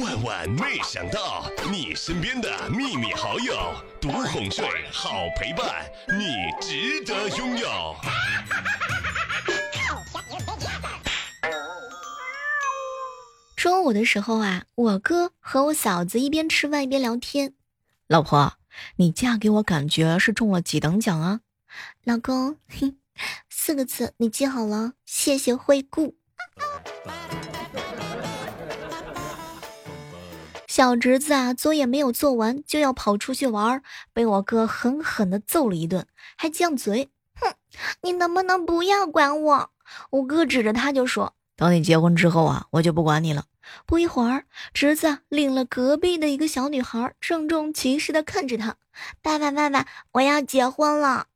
万万没想到，你身边的秘密好友，独哄睡，好陪伴，你值得拥有。中午的时候啊，我哥和我嫂子一边吃饭一边聊天。老婆，你嫁给我感觉是中了几等奖啊？老公，哼四个字，你记好了，谢谢惠顾。小侄子啊，作业没有做完就要跑出去玩，被我哥狠狠的揍了一顿，还犟嘴。哼，你能不能不要管我？我哥指着他就说：“等你结婚之后啊，我就不管你了。”不一会儿，侄子领了隔壁的一个小女孩，郑重其事的看着他：“爸爸，爸爸，我要结婚了。”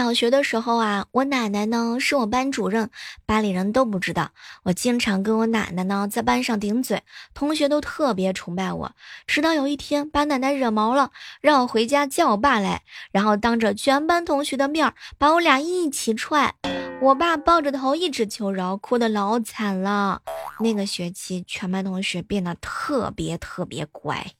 小学的时候啊，我奶奶呢是我班主任，班里人都不知道。我经常跟我奶奶呢在班上顶嘴，同学都特别崇拜我。直到有一天把奶奶惹毛了，让我回家叫我爸来，然后当着全班同学的面把我俩一起踹。我爸抱着头一直求饶，哭得老惨了。那个学期，全班同学变得特别特别乖。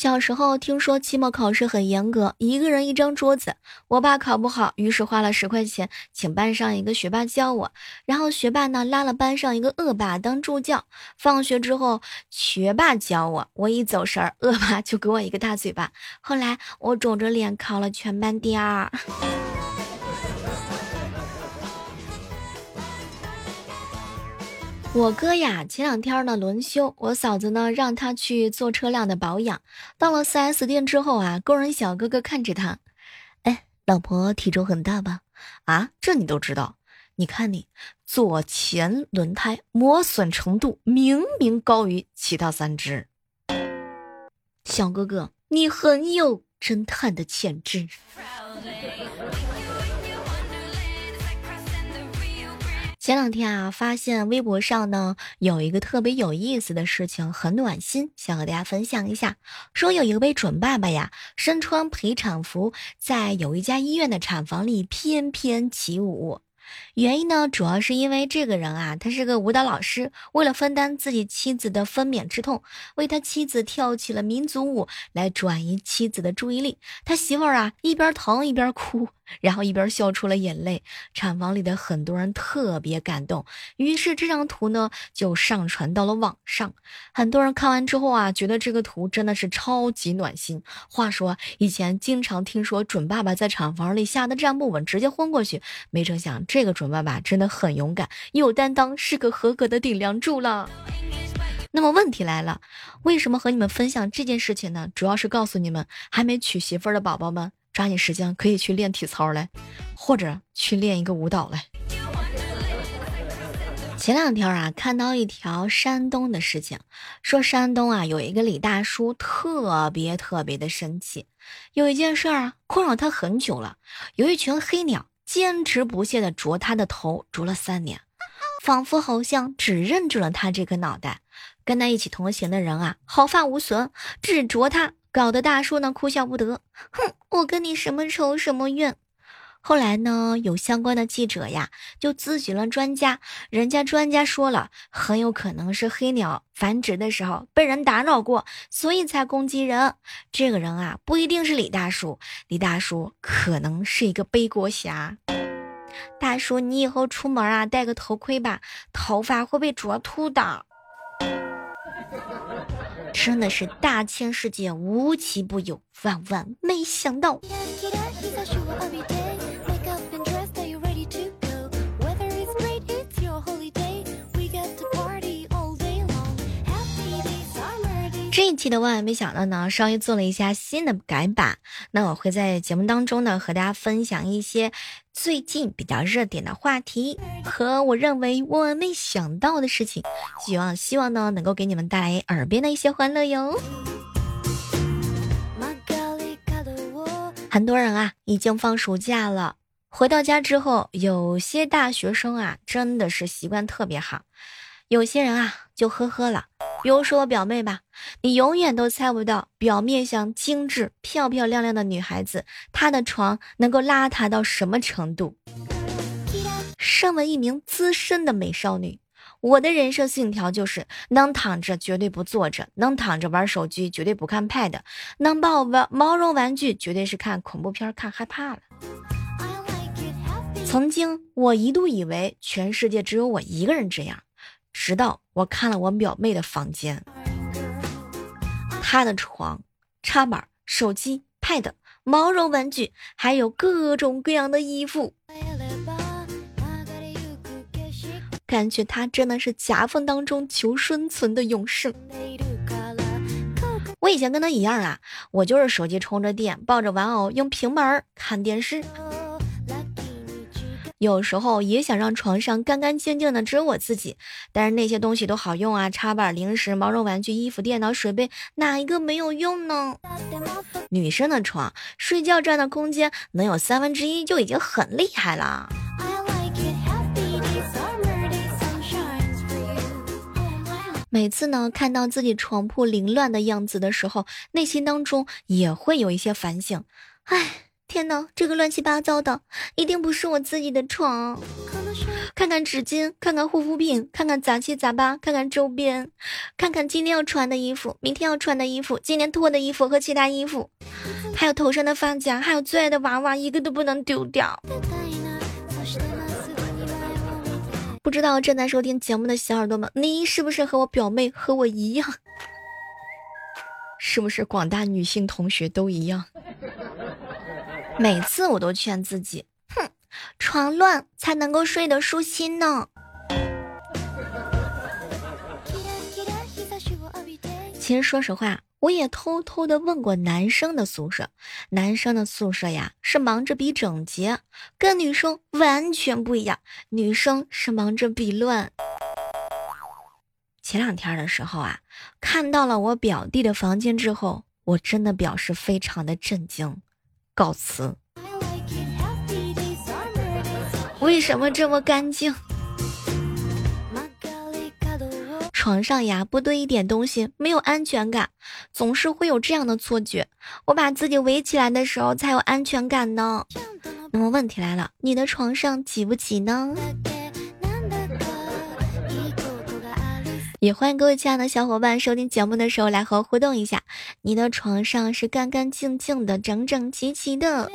小时候听说期末考试很严格，一个人一张桌子。我爸考不好，于是花了十块钱请班上一个学霸教我，然后学霸呢拉了班上一个恶霸当助教。放学之后，学霸教我，我一走神儿，恶霸就给我一个大嘴巴。后来我肿着脸考了全班第二。我哥呀，前两天呢轮休，我嫂子呢让他去做车辆的保养。到了 4S 店之后啊，工人小哥哥看着他，哎，老婆体重很大吧？啊，这你都知道？你看你左前轮胎磨损程度明明高于其他三只。小哥哥，你很有侦探的潜质。前两天啊，发现微博上呢有一个特别有意思的事情，很暖心，想和大家分享一下。说有一位准爸爸呀，身穿陪产服，在有一家医院的产房里翩翩起舞。原因呢，主要是因为这个人啊，他是个舞蹈老师，为了分担自己妻子的分娩之痛，为他妻子跳起了民族舞，来转移妻子的注意力。他媳妇儿啊，一边疼一边哭。然后一边笑出了眼泪，产房里的很多人特别感动，于是这张图呢就上传到了网上。很多人看完之后啊，觉得这个图真的是超级暖心。话说以前经常听说准爸爸在产房里吓得站不稳，直接昏过去，没成想这个准爸爸真的很勇敢，有担当，是个合格的顶梁柱了。那么问题来了，为什么和你们分享这件事情呢？主要是告诉你们还没娶媳妇儿的宝宝们。抓紧时间可以去练体操来，或者去练一个舞蹈来。前两天啊，看到一条山东的事情，说山东啊有一个李大叔特别特别的生气，有一件事儿啊困扰他很久了，有一群黑鸟坚持不懈的啄他的头，啄了三年，仿佛好像只认准了他这个脑袋。跟他一起同行的人啊毫发无损，只啄他。搞得大叔呢哭笑不得，哼，我跟你什么仇什么怨？后来呢，有相关的记者呀，就咨询了专家，人家专家说了，很有可能是黑鸟繁殖的时候被人打扰过，所以才攻击人。这个人啊，不一定是李大叔，李大叔可能是一个背锅侠。大叔，你以后出门啊，戴个头盔吧，头发会被啄秃的。真的是大千世界无奇不有，万万没想到。这一期的万万没想到呢，稍微做了一下新的改版。那我会在节目当中呢，和大家分享一些最近比较热点的话题和我认为万万没想到的事情。希望希望呢，能够给你们带来耳边的一些欢乐哟。很多人啊，已经放暑假了，回到家之后，有些大学生啊，真的是习惯特别好。有些人啊，就呵呵了。比如说我表妹吧，你永远都猜不到，表面上精致、漂漂亮亮的女孩子，她的床能够邋遢到什么程度。身为一名资深的美少女，我的人生信条就是能躺着绝对不坐着，能躺着玩手机绝对不看 pad，能抱玩毛绒玩具绝对是看恐怖片看害怕了。曾经我一度以为全世界只有我一个人这样，直到我看了我表妹的房间，她的床、插板、手机、pad、毛绒玩具，还有各种各样的衣服。感觉他真的是夹缝当中求生存的勇士。我以前跟他一样啊，我就是手机充着电，抱着玩偶，用平板看电视。有时候也想让床上干干净净的，只有我自己。但是那些东西都好用啊，插板、零食、毛绒玩具、衣服、电脑、水杯，哪一个没有用呢？女生的床，睡觉占的空间能有三分之一就已经很厉害了。每次呢，看到自己床铺凌乱的样子的时候，内心当中也会有一些反省。哎，天哪，这个乱七八糟的，一定不是我自己的床。看看纸巾，看看护肤品，看看杂七杂八，看看周边，看看今天要穿的衣服，明天要穿的衣服，今天脱的衣服和其他衣服，还有头上的发夹，还有最爱的娃娃，一个都不能丢掉。不知道正在收听节目的小耳朵们，你是不是和我表妹和我一样？是不是广大女性同学都一样？每次我都劝自己，哼，床乱才能够睡得舒心呢。其实说实话。我也偷偷的问过男生的宿舍，男生的宿舍呀是忙着比整洁，跟女生完全不一样。女生是忙着比乱。前两天的时候啊，看到了我表弟的房间之后，我真的表示非常的震惊，告辞。为什么这么干净？床上呀不堆一点东西，没有安全感，总是会有这样的错觉。我把自己围起来的时候才有安全感呢。那么问题来了，你的床上挤不挤呢？也欢迎各位亲爱的小伙伴收听节目的时候来和我互动一下。你的床上是干干净净的、整整齐齐的，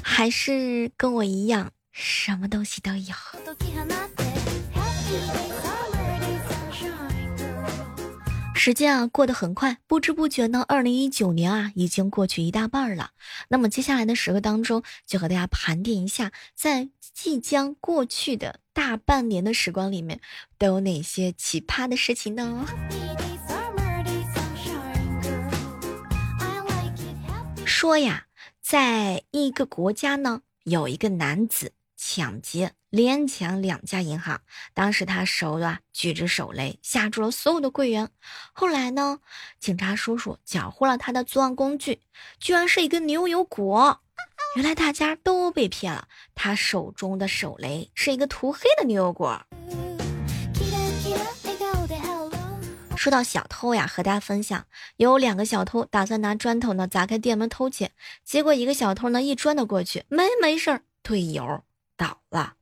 还是跟我一样什么东西都有？时间啊过得很快，不知不觉呢，二零一九年啊已经过去一大半了。那么接下来的时刻当中，就和大家盘点一下，在即将过去的大半年的时光里面，都有哪些奇葩的事情呢？说呀，在一个国家呢，有一个男子抢劫。连抢两家银行，当时他手啊举着手雷，吓住了所有的柜员。后来呢，警察叔叔缴获了他的作案工具，居然是一个牛油果。原来大家都被骗了，他手中的手雷是一个涂黑的牛油果。说到小偷呀，和大家分享，有两个小偷打算拿砖头呢砸开店门偷窃，结果一个小偷呢一砖头过去，没没事儿，队友倒了。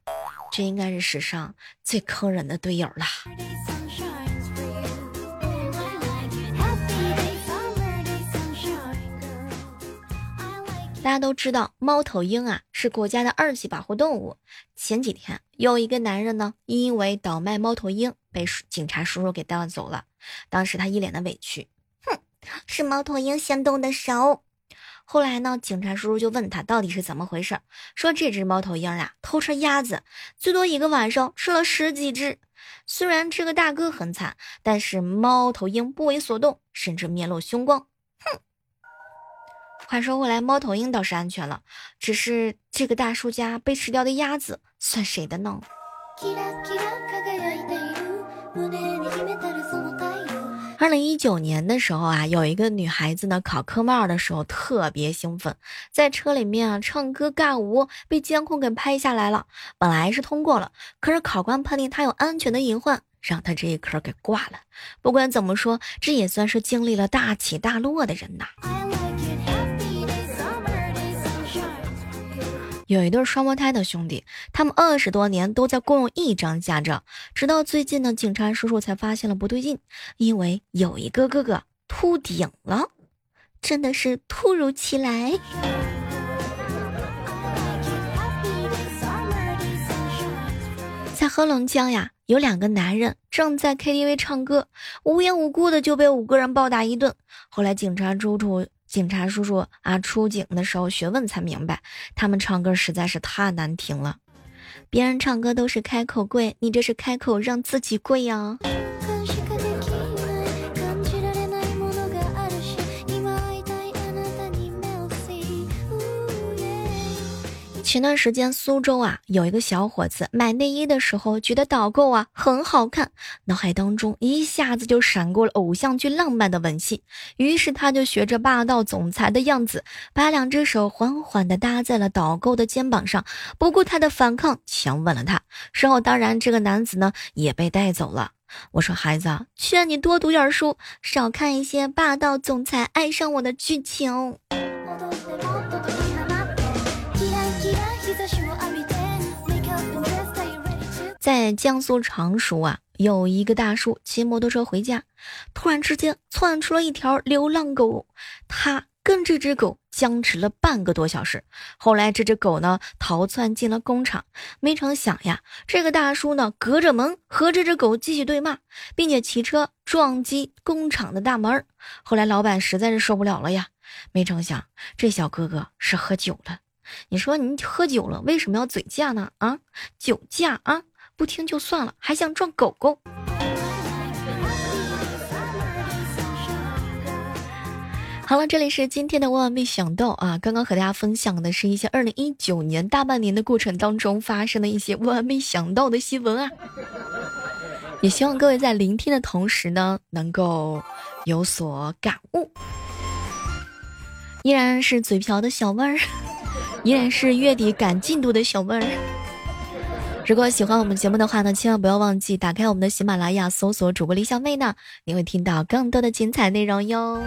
这应该是史上最坑人的队友了。大家都知道，猫头鹰啊是国家的二级保护动物。前几天有一个男人呢，因为倒卖猫头鹰被警察叔叔给带走了。当时他一脸的委屈，哼，是猫头鹰先动的手。后来呢？警察叔叔就问他到底是怎么回事，说这只猫头鹰啊偷吃鸭子，最多一个晚上吃了十几只。虽然这个大哥很惨，但是猫头鹰不为所动，甚至面露凶光。哼！话说回来，猫头鹰倒是安全了，只是这个大叔家被吃掉的鸭子算谁的呢？二零一九年的时候啊，有一个女孩子呢考科目二的时候特别兴奋，在车里面啊唱歌尬舞，被监控给拍下来了。本来是通过了，可是考官判定她有安全的隐患，让她这一科给挂了。不管怎么说，这也算是经历了大起大落的人呐。有一对双胞胎的兄弟，他们二十多年都在共用一张驾照，直到最近呢，警察叔叔才发现了不对劲，因为有一个哥哥秃顶了，真的是突如其来。在黑龙江呀，有两个男人正在 KTV 唱歌，无缘无故的就被五个人暴打一顿。后来警察叔叔。警察叔叔啊，出警的时候询问才明白，他们唱歌实在是太难听了。别人唱歌都是开口跪，你这是开口让自己跪呀。前段时间，苏州啊有一个小伙子买内衣的时候，觉得导购啊很好看，脑海当中一下子就闪过了偶像剧浪漫的吻戏，于是他就学着霸道总裁的样子，把两只手缓缓地搭在了导购的肩膀上，不顾他的反抗，强吻了他。事后，当然这个男子呢也被带走了。我说孩子，劝你多读点书，少看一些霸道总裁爱上我的剧情。在江苏常熟啊，有一个大叔骑摩托车回家，突然之间窜出了一条流浪狗，他跟这只狗僵持了半个多小时。后来这只狗呢逃窜进了工厂，没成想呀，这个大叔呢隔着门和这只狗继续对骂，并且骑车撞击工厂的大门。后来老板实在是受不了了呀，没成想这小哥哥是喝酒了。你说你喝酒了为什么要嘴驾呢？啊，酒驾啊！不听就算了，还想撞狗狗。好了，这里是今天的万万没想到啊！刚刚和大家分享的是一些二零一九年大半年的过程当中发生的一些万万没想到的新闻啊！也希望各位在聆听的同时呢，能够有所感悟。依然是嘴瓢的小妹儿，依然是月底赶进度的小妹儿。如果喜欢我们节目的话呢，千万不要忘记打开我们的喜马拉雅，搜索主播李小妹呢，你会听到更多的精彩内容哟。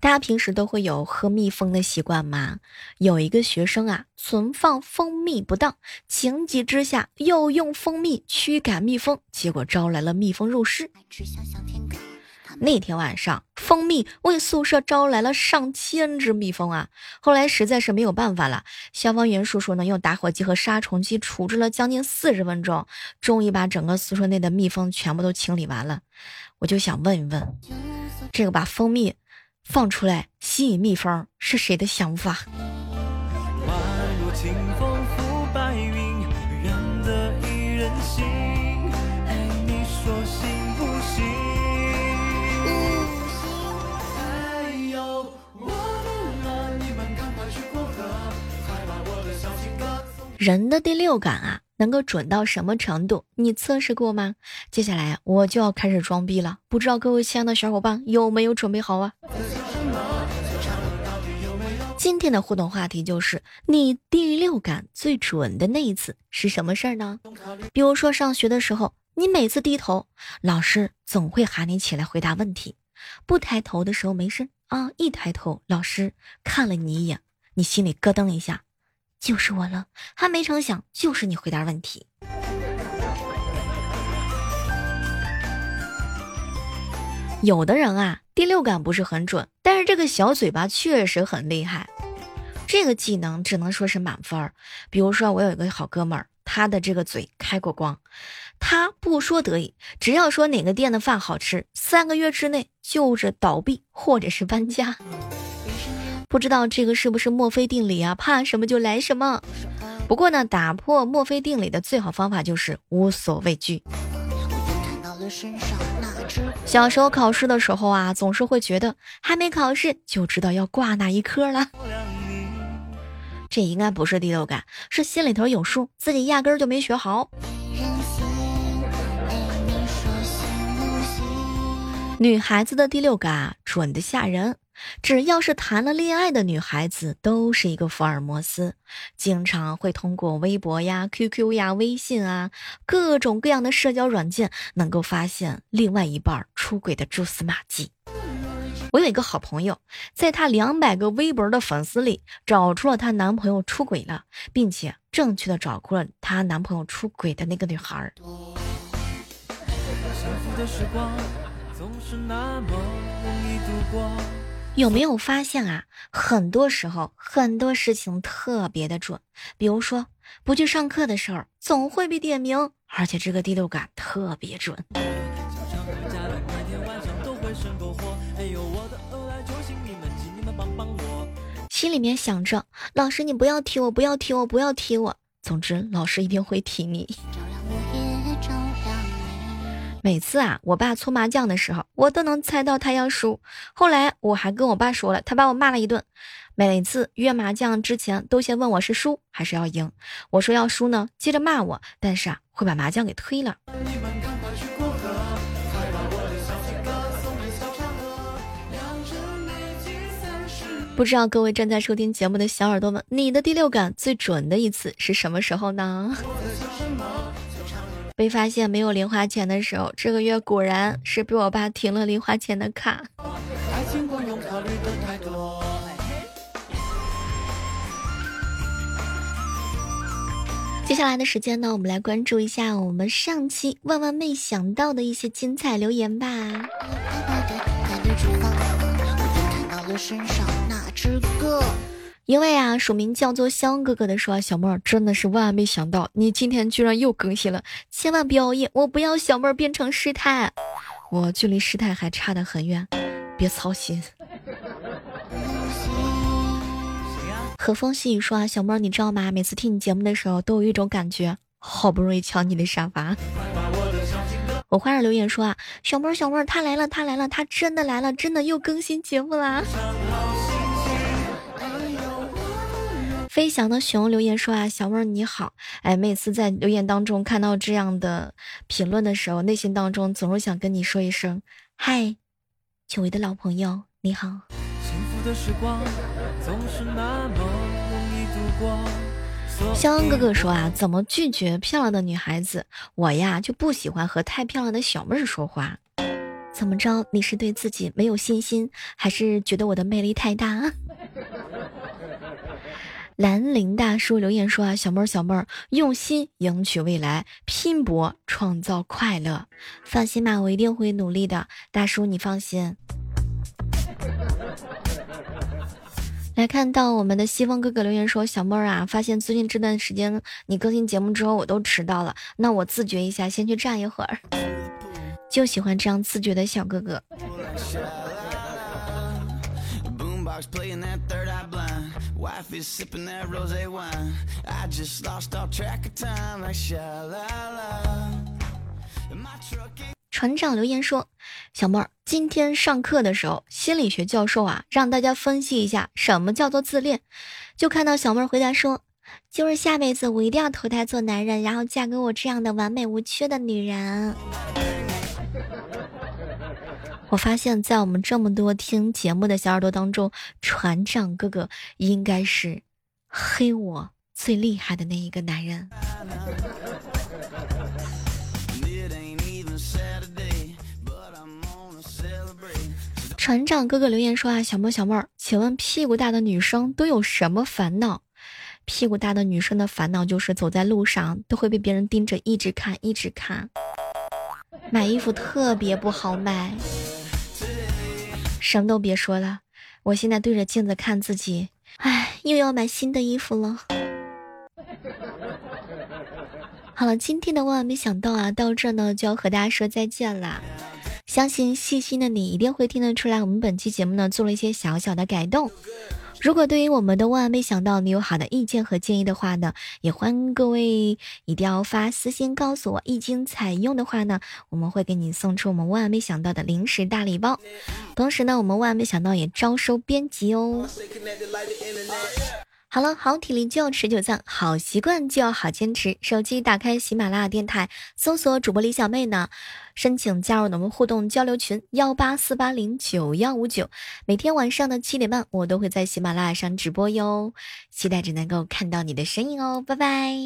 大家平时都会有喝蜜蜂的习惯吗？有一个学生啊，存放蜂蜜不当，情急之下又用蜂蜜驱赶蜜蜂，结果招来了蜜蜂入室。那天晚上，蜂蜜为宿舍招来了上千只蜜蜂啊！后来实在是没有办法了，消防员叔叔呢用打火机和杀虫剂处置了将近四十分钟，终于把整个宿舍内的蜜蜂全部都清理完了。我就想问一问，这个把蜂蜜放出来吸引蜜蜂是谁的想法？人心你说心人的第六感啊，能够准到什么程度？你测试过吗？接下来我就要开始装逼了，不知道各位亲爱的小伙伴有没有准备好啊？今天的互动话题就是你第六感最准的那一次是什么事儿呢？比如说上学的时候，你每次低头，老师总会喊你起来回答问题；不抬头的时候没事啊，一抬头，老师看了你一眼，你心里咯噔一下。就是我了，还没成想，就是你回答问题。有的人啊，第六感不是很准，但是这个小嘴巴确实很厉害。这个技能只能说是满分儿。比如说，我有一个好哥们儿，他的这个嘴开过光，他不说得意，只要说哪个店的饭好吃，三个月之内就是倒闭或者是搬家。不知道这个是不是墨菲定理啊？怕什么就来什么。不过呢，打破墨菲定理的最好方法就是无所畏惧。小时候考试的时候啊，总是会觉得还没考试就知道要挂哪一科了。这应该不是第六感，是心里头有数，自己压根儿就没学好。女孩子的第六感准的吓人。只要是谈了恋爱的女孩子，都是一个福尔摩斯，经常会通过微博呀、QQ 呀、微信啊，各种各样的社交软件，能够发现另外一半出轨的蛛丝马迹。我有一个好朋友，在她两百个微博的粉丝里，找出了她男朋友出轨了，并且正确的找出了她男朋友出轨的那个女孩儿。有没有发现啊？很多时候，很多事情特别的准。比如说，不去上课的时候，总会被点名，而且这个第六感特别准。心里面想着，老师你不要踢我，不要踢我，不要踢我。总之，老师一定会踢你。每次啊，我爸搓麻将的时候，我都能猜到他要输。后来我还跟我爸说了，他把我骂了一顿。每次约麻将之前，都先问我是输还是要赢。我说要输呢，接着骂我，但是啊，会把麻将给推了。不知道各位正在收听节目的小耳朵们，你的第六感最准的一次是什么时候呢？被发现没有零花钱的时候，这个月果然是被我爸停了零花钱的卡。接下来的时间呢，我们来关注一下我们上期万万没想到的一些精彩留言吧。我看到了身上那只鸽因为啊，署名叫做香哥哥的说：“小妹儿真的是万万没想到，你今天居然又更新了，千万不要熬夜，我不要小妹儿变成师太，我距离师太还差得很远，别操心。”和风细雨说：“啊，小妹儿，你知道吗？每次听你节目的时候，都有一种感觉，好不容易抢你的沙发。”我花儿留言说：“啊，小妹儿，小妹儿，他来了，他来了，他真的来了，真的又更新节目啦。”飞翔的熊留言说啊，小妹儿你好，哎，每次在留言当中看到这样的评论的时候，内心当中总是想跟你说一声，嗨，久违的老朋友，你好。肖恩哥哥说啊，怎么拒绝漂亮的女孩子？我呀就不喜欢和太漂亮的小妹儿说话。怎么着？你是对自己没有信心，还是觉得我的魅力太大？兰陵大叔留言说啊，小妹儿小妹儿，用心赢取未来，拼搏创造快乐。放心吧，我一定会努力的。大叔，你放心。来看到我们的西风哥哥留言说，小妹儿啊，发现最近这段时间你更新节目之后，我都迟到了。那我自觉一下，先去站一会儿。就喜欢这样自觉的小哥哥。船长留言说：“小妹儿，今天上课的时候，心理学教授啊，让大家分析一下什么叫做自恋。就看到小妹儿回答说，就是下辈子我一定要投胎做男人，然后嫁给我这样的完美无缺的女人。”我发现，在我们这么多听节目的小耳朵当中，船长哥哥应该是黑我最厉害的那一个男人。船长哥哥留言说啊，小妹小妹儿，请问屁股大的女生都有什么烦恼？屁股大的女生的烦恼就是走在路上都会被别人盯着，一直看，一直看。买衣服特别不好买。什么都别说了，我现在对着镜子看自己，哎，又要买新的衣服了。好了，今天的万万没想到啊，到这呢就要和大家说再见啦。相信细心的你一定会听得出来，我们本期节目呢做了一些小小的改动。如果对于我们的万万没想到你有好的意见和建议的话呢，也欢迎各位一定要发私信告诉我。一经采用的话呢，我们会给你送出我们万万没想到的零食大礼包。同时呢，我们万万没想到也招收编辑哦。好了，好体力就要持久战，好习惯就要好坚持。手机打开喜马拉雅电台，搜索主播李小妹呢，申请加入我们互动交流群幺八四八零九幺五九。每天晚上的七点半，我都会在喜马拉雅上直播哟，期待着能够看到你的身影哦，拜拜。